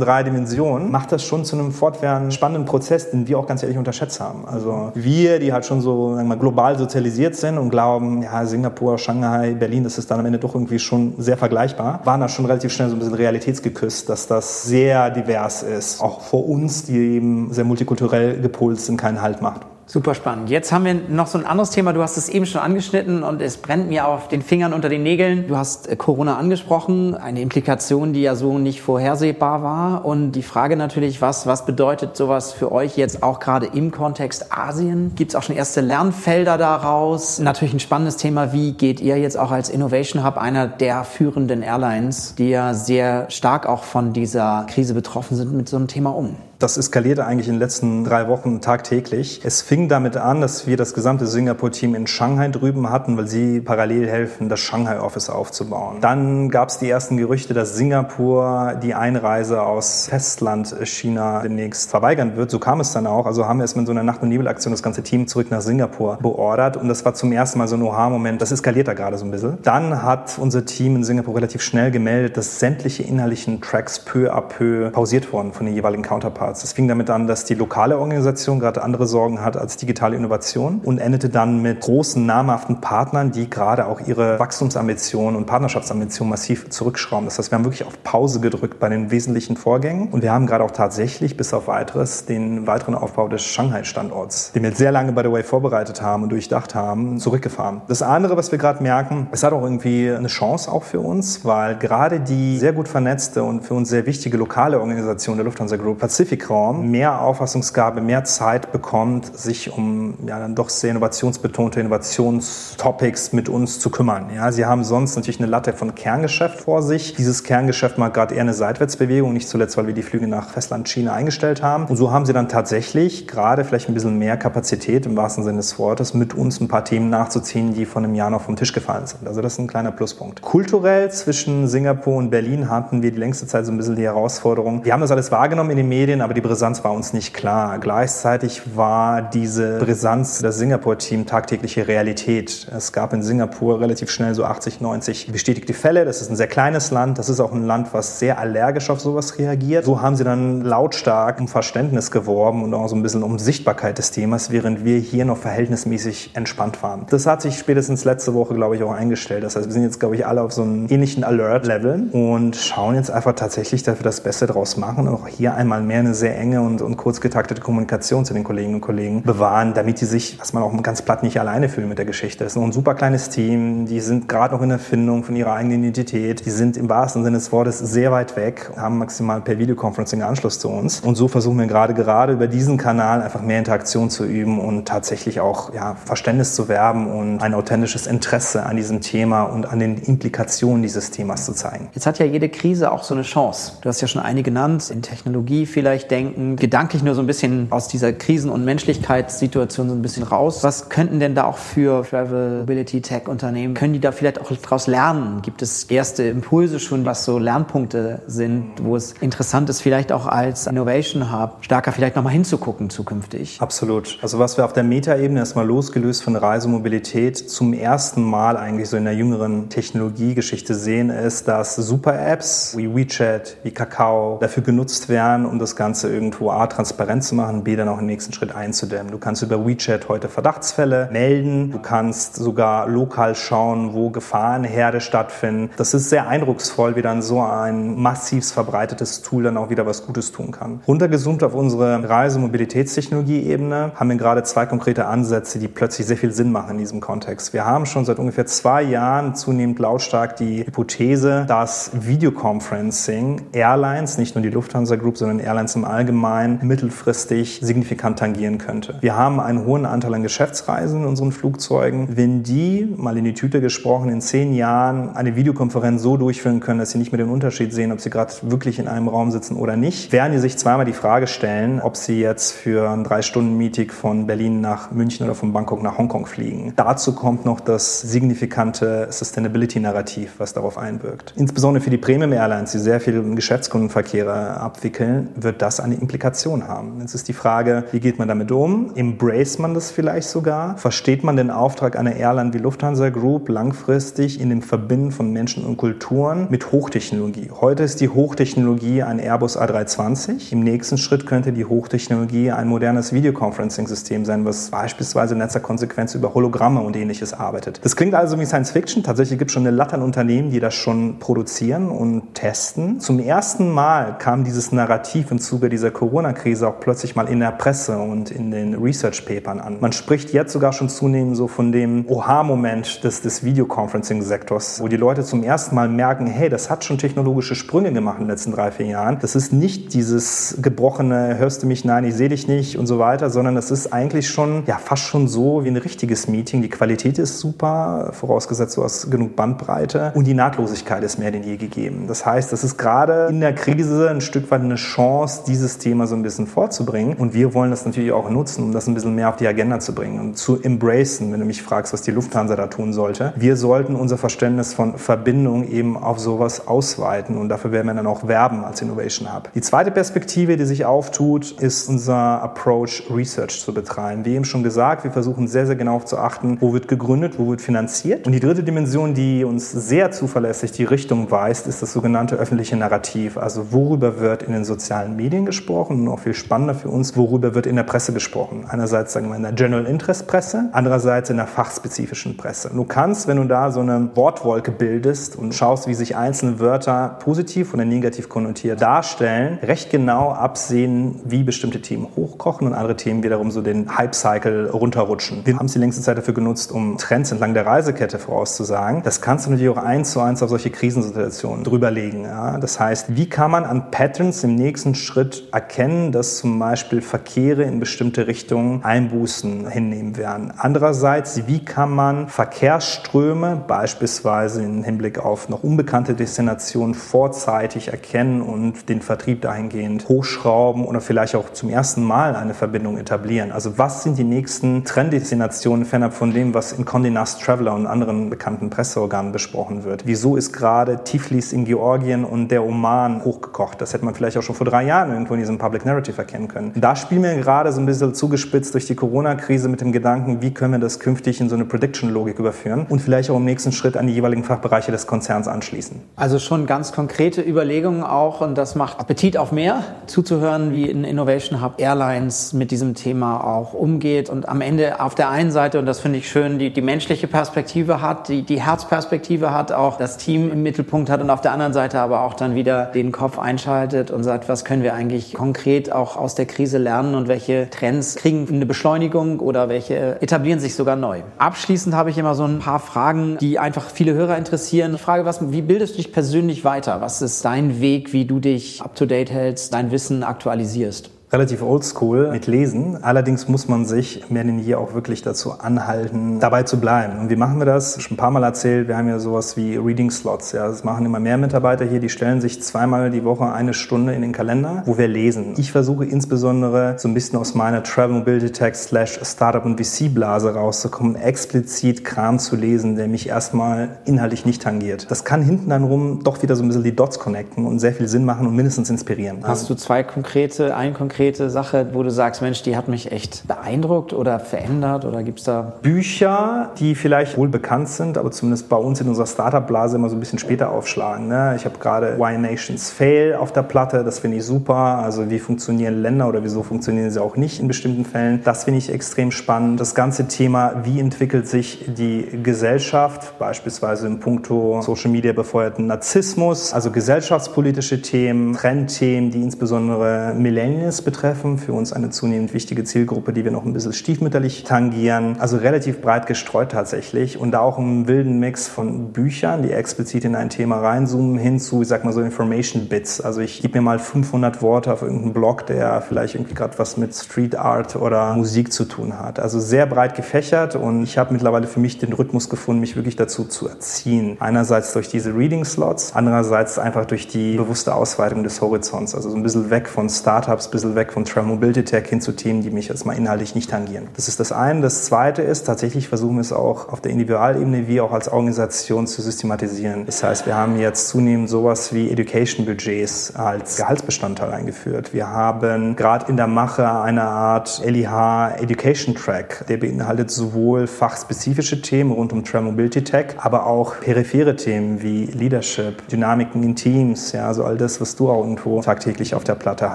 drei Dimensionen macht das schon zu einem fortwährend spannenden Prozess, den wir auch ganz ehrlich unterschätzt haben. Also wir, die halt schon so sagen wir global sozialisiert sind und glauben, ja, Singapur, Shanghai, Berlin, das ist dann am Ende doch irgendwie schon sehr vergleichbar, waren da schon relativ schnell so ein bisschen realitätsgeküsst, dass das sehr divers ist. Auch vor uns, die eben sehr multikulturell gepolt sind, keinen Halt macht. Super spannend. Jetzt haben wir noch so ein anderes Thema. Du hast es eben schon angeschnitten und es brennt mir auf den Fingern unter den Nägeln. Du hast äh, Corona angesprochen, eine Implikation, die ja so nicht vorhersehbar war. Und die Frage natürlich, was, was bedeutet sowas für euch jetzt auch gerade im Kontext Asien? Gibt es auch schon erste Lernfelder daraus? Natürlich ein spannendes Thema. Wie geht ihr jetzt auch als Innovation Hub, einer der führenden Airlines, die ja sehr stark auch von dieser Krise betroffen sind, mit so einem Thema um? Das eskalierte eigentlich in den letzten drei Wochen tagtäglich. Es fing damit an, dass wir das gesamte Singapur-Team in Shanghai drüben hatten, weil sie parallel helfen, das Shanghai-Office aufzubauen. Dann gab es die ersten Gerüchte, dass Singapur die Einreise aus Festland China demnächst verweigern wird. So kam es dann auch. Also haben wir erstmal in so einer Nacht- und Nebelaktion das ganze Team zurück nach Singapur beordert. Und das war zum ersten Mal so ein Oha-Moment. Das eskaliert da gerade so ein bisschen. Dann hat unser Team in Singapur relativ schnell gemeldet, dass sämtliche inhaltlichen Tracks peu à peu pausiert wurden von den jeweiligen Counterparts. Charts. Es fing damit an, dass die lokale Organisation gerade andere Sorgen hat als digitale Innovation und endete dann mit großen, namhaften Partnern, die gerade auch ihre Wachstumsambitionen und Partnerschaftsambitionen massiv zurückschrauben. Das heißt, wir haben wirklich auf Pause gedrückt bei den wesentlichen Vorgängen und wir haben gerade auch tatsächlich bis auf weiteres den weiteren Aufbau des Shanghai-Standorts, den wir sehr lange, by the way, vorbereitet haben und durchdacht haben, zurückgefahren. Das andere, was wir gerade merken, es hat auch irgendwie eine Chance auch für uns, weil gerade die sehr gut vernetzte und für uns sehr wichtige lokale Organisation der Lufthansa Group Pacific Logistikraum mehr Auffassungsgabe, mehr Zeit bekommt, sich um ja dann doch sehr innovationsbetonte Innovationstopics mit uns zu kümmern. Ja, sie haben sonst natürlich eine Latte von Kerngeschäft vor sich. Dieses Kerngeschäft macht gerade eher eine Seitwärtsbewegung, nicht zuletzt, weil wir die Flüge nach Festland China eingestellt haben. Und so haben sie dann tatsächlich gerade vielleicht ein bisschen mehr Kapazität im wahrsten Sinne des Wortes, mit uns ein paar Themen nachzuziehen, die von einem Jahr noch vom Tisch gefallen sind. Also das ist ein kleiner Pluspunkt. Kulturell zwischen Singapur und Berlin hatten wir die längste Zeit so ein bisschen die Herausforderung. Wir haben das alles wahrgenommen in den Medien, aber die Brisanz war uns nicht klar. Gleichzeitig war diese Brisanz das Singapur-Team tagtägliche Realität. Es gab in Singapur relativ schnell so 80, 90 bestätigte Fälle. Das ist ein sehr kleines Land. Das ist auch ein Land, was sehr allergisch auf sowas reagiert. So haben sie dann lautstark um Verständnis geworben und auch so ein bisschen um Sichtbarkeit des Themas, während wir hier noch verhältnismäßig entspannt waren. Das hat sich spätestens letzte Woche, glaube ich, auch eingestellt. Das heißt, wir sind jetzt, glaube ich, alle auf so einem ähnlichen Alert-Level und schauen jetzt einfach tatsächlich, wir das Beste draus machen und auch hier einmal mehr eine sehr enge und, und kurz getaktete Kommunikation zu den Kolleginnen und Kollegen bewahren, damit die sich, was man auch ganz platt nicht alleine fühlen mit der Geschichte. Das ist noch ein super kleines Team, die sind gerade noch in der Findung von ihrer eigenen Identität, die sind im wahrsten Sinne des Wortes sehr weit weg, haben maximal per Videoconferencing Anschluss zu uns und so versuchen wir gerade gerade über diesen Kanal einfach mehr Interaktion zu üben und tatsächlich auch ja, Verständnis zu werben und ein authentisches Interesse an diesem Thema und an den Implikationen dieses Themas zu zeigen. Jetzt hat ja jede Krise auch so eine Chance. Du hast ja schon eine genannt, in Technologie vielleicht denken, gedanklich nur so ein bisschen aus dieser Krisen- und Menschlichkeitssituation so ein bisschen raus. Was könnten denn da auch für Travel, Mobility, Tech-Unternehmen, können die da vielleicht auch daraus lernen? Gibt es erste Impulse schon, was so Lernpunkte sind, wo es interessant ist, vielleicht auch als Innovation Hub stärker vielleicht nochmal hinzugucken zukünftig? Absolut. Also was wir auf der Metaebene erstmal losgelöst von Reisemobilität zum ersten Mal eigentlich so in der jüngeren Technologiegeschichte sehen, ist, dass Super-Apps wie WeChat, wie Kakao dafür genutzt werden, um das Ganze irgendwo A, transparent zu machen, B, dann auch im nächsten Schritt einzudämmen. Du kannst über WeChat heute Verdachtsfälle melden, du kannst sogar lokal schauen, wo Gefahrenherde stattfinden. Das ist sehr eindrucksvoll, wie dann so ein massiv verbreitetes Tool dann auch wieder was Gutes tun kann. Runtergezoomt auf unsere Reise-Mobilitätstechnologie-Ebene haben wir gerade zwei konkrete Ansätze, die plötzlich sehr viel Sinn machen in diesem Kontext. Wir haben schon seit ungefähr zwei Jahren zunehmend lautstark die Hypothese, dass Videoconferencing Airlines, nicht nur die Lufthansa Group, sondern Airlines im Allgemeinen, mittelfristig signifikant tangieren könnte. Wir haben einen hohen Anteil an Geschäftsreisen in unseren Flugzeugen. Wenn die, mal in die Tüte gesprochen, in zehn Jahren eine Videokonferenz so durchführen können, dass sie nicht mehr den Unterschied sehen, ob sie gerade wirklich in einem Raum sitzen oder nicht, werden die sich zweimal die Frage stellen, ob sie jetzt für ein Drei-Stunden-Meeting von Berlin nach München oder von Bangkok nach Hongkong fliegen. Dazu kommt noch das signifikante Sustainability-Narrativ, was darauf einwirkt. Insbesondere für die Premium-Airlines, die sehr viel Geschäftskundenverkehre abwickeln, wird das eine Implikation haben. Jetzt ist die Frage, wie geht man damit um? Embrace man das vielleicht sogar? Versteht man den Auftrag einer Airline wie Lufthansa Group langfristig in dem Verbinden von Menschen und Kulturen mit Hochtechnologie? Heute ist die Hochtechnologie ein Airbus A320. Im nächsten Schritt könnte die Hochtechnologie ein modernes Videoconferencing-System sein, was beispielsweise in letzter Konsequenz über Hologramme und ähnliches arbeitet. Das klingt also wie Science Fiction. Tatsächlich gibt es schon eine Latte an Unternehmen, die das schon produzieren und testen. Zum ersten Mal kam dieses Narrativ im Zuge dieser Corona-Krise auch plötzlich mal in der Presse und in den Research-Papern an. Man spricht jetzt sogar schon zunehmend so von dem Oha-Moment des, des Videoconferencing-Sektors, wo die Leute zum ersten Mal merken, hey, das hat schon technologische Sprünge gemacht in den letzten drei, vier Jahren. Das ist nicht dieses gebrochene, hörst du mich, nein, ich sehe dich nicht und so weiter, sondern das ist eigentlich schon, ja, fast schon so wie ein richtiges Meeting. Die Qualität ist super, vorausgesetzt du hast genug Bandbreite und die Nahtlosigkeit ist mehr denn je gegeben. Das heißt, das ist gerade in der Krise ein Stück weit eine Chance, dieses Thema so ein bisschen vorzubringen und wir wollen das natürlich auch nutzen, um das ein bisschen mehr auf die Agenda zu bringen und zu embracen, wenn du mich fragst, was die Lufthansa da tun sollte. Wir sollten unser Verständnis von Verbindung eben auf sowas ausweiten und dafür werden wir dann auch werben als Innovation Hub. Die zweite Perspektive, die sich auftut, ist unser Approach Research zu betreiben. Wie eben schon gesagt, wir versuchen sehr, sehr genau zu achten, wo wird gegründet, wo wird finanziert. Und die dritte Dimension, die uns sehr zuverlässig die Richtung weist, ist das sogenannte öffentliche Narrativ. Also worüber wird in den sozialen Medien gesprochen und noch viel spannender für uns, worüber wird in der Presse gesprochen. Einerseits sagen wir in der General Interest Presse, andererseits in der fachspezifischen Presse. Du kannst, wenn du da so eine Wortwolke bildest und schaust, wie sich einzelne Wörter positiv oder negativ konnotiert darstellen, recht genau absehen, wie bestimmte Themen hochkochen und andere Themen wiederum so den Hype-Cycle runterrutschen. Wir haben es die längste Zeit dafür genutzt, um Trends entlang der Reisekette vorauszusagen. Das kannst du natürlich auch eins zu eins auf solche Krisensituationen drüberlegen. Ja? Das heißt, wie kann man an Patterns im nächsten Schritt Schritt erkennen, dass zum Beispiel Verkehre in bestimmte Richtungen Einbußen hinnehmen werden. Andererseits, wie kann man Verkehrsströme beispielsweise im Hinblick auf noch unbekannte Destinationen vorzeitig erkennen und den Vertrieb dahingehend hochschrauben oder vielleicht auch zum ersten Mal eine Verbindung etablieren? Also was sind die nächsten Trenddestinationen fernab von dem, was in Condé Traveler und anderen bekannten Presseorganen besprochen wird? Wieso ist gerade Tiflis in Georgien und der Oman hochgekocht? Das hätte man vielleicht auch schon vor drei Jahren irgendwo in diesem Public Narrative erkennen können. Da spielen wir gerade so ein bisschen zugespitzt durch die Corona-Krise mit dem Gedanken, wie können wir das künftig in so eine Prediction-Logik überführen und vielleicht auch im nächsten Schritt an die jeweiligen Fachbereiche des Konzerns anschließen. Also schon ganz konkrete Überlegungen auch und das macht Appetit auf mehr, zuzuhören, wie in Innovation Hub Airlines mit diesem Thema auch umgeht und am Ende auf der einen Seite, und das finde ich schön, die, die menschliche Perspektive hat, die, die Herzperspektive hat, auch das Team im Mittelpunkt hat und auf der anderen Seite aber auch dann wieder den Kopf einschaltet und sagt, was können wir eigentlich konkret auch aus der Krise lernen und welche Trends kriegen eine Beschleunigung oder welche etablieren sich sogar neu. Abschließend habe ich immer so ein paar Fragen, die einfach viele Hörer interessieren. Ich frage, was, wie bildest du dich persönlich weiter? Was ist dein Weg, wie du dich up to date hältst, dein Wissen aktualisierst? Relativ oldschool mit Lesen. Allerdings muss man sich mehr denn je auch wirklich dazu anhalten, dabei zu bleiben. Und wie machen wir das? Schon ein paar Mal erzählt, wir haben ja sowas wie Reading Slots. Ja, das machen immer mehr Mitarbeiter hier, die stellen sich zweimal die Woche eine Stunde in den Kalender, wo wir lesen. Ich versuche insbesondere so ein bisschen aus meiner Travel Mobility Tech slash Startup und VC Blase rauszukommen, explizit Kram zu lesen, der mich erstmal inhaltlich nicht tangiert. Das kann hinten dann rum doch wieder so ein bisschen die Dots connecten und sehr viel Sinn machen und mindestens inspirieren. Hast du zwei konkrete, ein konkrete konkrete Sache, wo du sagst, Mensch, die hat mich echt beeindruckt oder verändert oder gibt es da? Bücher, die vielleicht wohl bekannt sind, aber zumindest bei uns in unserer Startup-Blase immer so ein bisschen später aufschlagen. Ne? Ich habe gerade Why Nations Fail auf der Platte, das finde ich super. Also wie funktionieren Länder oder wieso funktionieren sie auch nicht in bestimmten Fällen. Das finde ich extrem spannend. Das ganze Thema, wie entwickelt sich die Gesellschaft, beispielsweise im Punkto Social Media befeuerten Narzissmus, also gesellschaftspolitische Themen, Trendthemen, die insbesondere Millennials betreffen. Für uns eine zunehmend wichtige Zielgruppe, die wir noch ein bisschen stiefmütterlich tangieren. Also relativ breit gestreut tatsächlich und da auch einen wilden Mix von Büchern, die explizit in ein Thema reinzoomen, hin zu, ich sag mal so Information Bits. Also ich gebe mir mal 500 Worte auf irgendeinen Blog, der vielleicht irgendwie gerade was mit Street Art oder Musik zu tun hat. Also sehr breit gefächert und ich habe mittlerweile für mich den Rhythmus gefunden, mich wirklich dazu zu erziehen. Einerseits durch diese Reading Slots, andererseits einfach durch die bewusste Ausweitung des Horizonts. Also so ein bisschen weg von Startups, ein bisschen weg von Travel Mobility Tech hin zu Themen, die mich erstmal inhaltlich nicht tangieren. Das ist das eine. Das zweite ist, tatsächlich versuchen wir es auch auf der Individualebene wie auch als Organisation zu systematisieren. Das heißt, wir haben jetzt zunehmend sowas wie Education Budgets als Gehaltsbestandteil eingeführt. Wir haben gerade in der Mache eine Art LIH Education Track, der beinhaltet sowohl fachspezifische Themen rund um Travel Mobility Tech, aber auch periphere Themen wie Leadership, Dynamiken in Teams, ja, also all das, was du auch irgendwo tagtäglich auf der Platte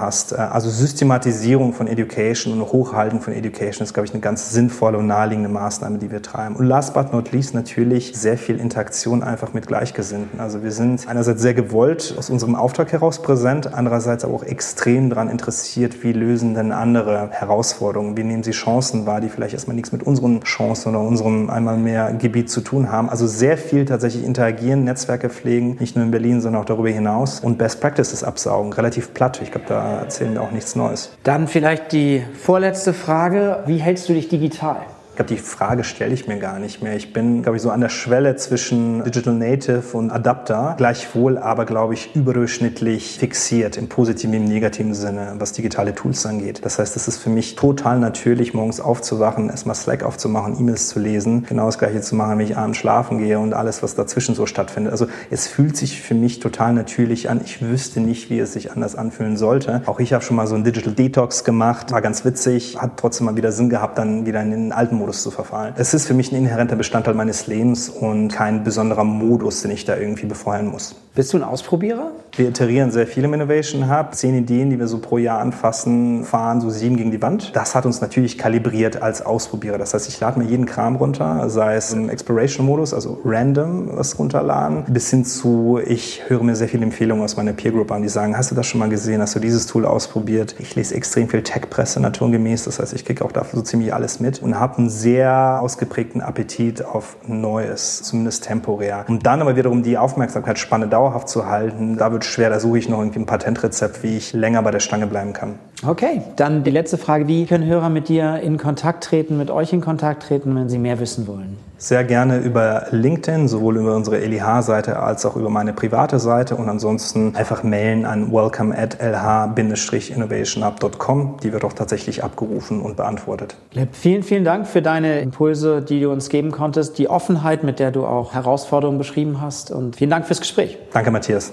hast. Also Systematisierung von Education und Hochhalten von Education ist, glaube ich, eine ganz sinnvolle und naheliegende Maßnahme, die wir treiben. Und last but not least natürlich sehr viel Interaktion einfach mit Gleichgesinnten. Also wir sind einerseits sehr gewollt aus unserem Auftrag heraus präsent, andererseits aber auch extrem daran interessiert, wie lösen denn andere Herausforderungen, wie nehmen sie Chancen wahr, die vielleicht erstmal nichts mit unseren Chancen oder unserem einmal mehr Gebiet zu tun haben. Also sehr viel tatsächlich interagieren, Netzwerke pflegen, nicht nur in Berlin, sondern auch darüber hinaus und Best Practices absaugen. Relativ platt. Ich glaube, da erzählen wir auch nichts Neues. Dann vielleicht die vorletzte Frage. Wie hältst du dich digital? Ich glaube, die Frage stelle ich mir gar nicht mehr. Ich bin, glaube ich, so an der Schwelle zwischen Digital Native und Adapter. Gleichwohl aber, glaube ich, überdurchschnittlich fixiert im positiven, im negativen Sinne, was digitale Tools angeht. Das heißt, es ist für mich total natürlich, morgens aufzuwachen, erstmal Slack aufzumachen, E-Mails zu lesen, genau das Gleiche zu machen, wenn ich abends schlafen gehe und alles, was dazwischen so stattfindet. Also es fühlt sich für mich total natürlich an. Ich wüsste nicht, wie es sich anders anfühlen sollte. Auch ich habe schon mal so einen Digital Detox gemacht, war ganz witzig, hat trotzdem mal wieder Sinn gehabt, dann wieder in den alten Modus zu verfallen. Es ist für mich ein inhärenter Bestandteil meines Lebens und kein besonderer Modus, den ich da irgendwie befeuern muss. Bist du ein Ausprobierer? Wir iterieren sehr viel im Innovation Hub. Zehn Ideen, die wir so pro Jahr anfassen, fahren so sieben gegen die Wand. Das hat uns natürlich kalibriert als Ausprobierer. Das heißt, ich lade mir jeden Kram runter, sei es im Exploration-Modus, also random was runterladen, bis hin zu, ich höre mir sehr viele Empfehlungen aus meiner Peer Group an, die sagen, hast du das schon mal gesehen, hast du dieses Tool ausprobiert? Ich lese extrem viel Tech-Presse naturgemäß, das heißt, ich kriege auch dafür so ziemlich alles mit und habe einen sehr ausgeprägten Appetit auf Neues, zumindest temporär. Um dann aber wiederum die Aufmerksamkeitsspanne dauerhaft zu halten, da wird schwer. Da suche ich noch irgendwie ein Patentrezept, wie ich länger bei der Stange bleiben kann. Okay, dann die letzte Frage. Wie können Hörer mit dir in Kontakt treten, mit euch in Kontakt treten, wenn sie mehr wissen wollen? Sehr gerne über LinkedIn, sowohl über unsere LIH-Seite als auch über meine private Seite und ansonsten einfach mailen an welcome at lh-innovationhub.com. Die wird auch tatsächlich abgerufen und beantwortet. Vielen, vielen Dank für deine Impulse, die du uns geben konntest, die Offenheit, mit der du auch Herausforderungen beschrieben hast und vielen Dank fürs Gespräch. Danke, Matthias.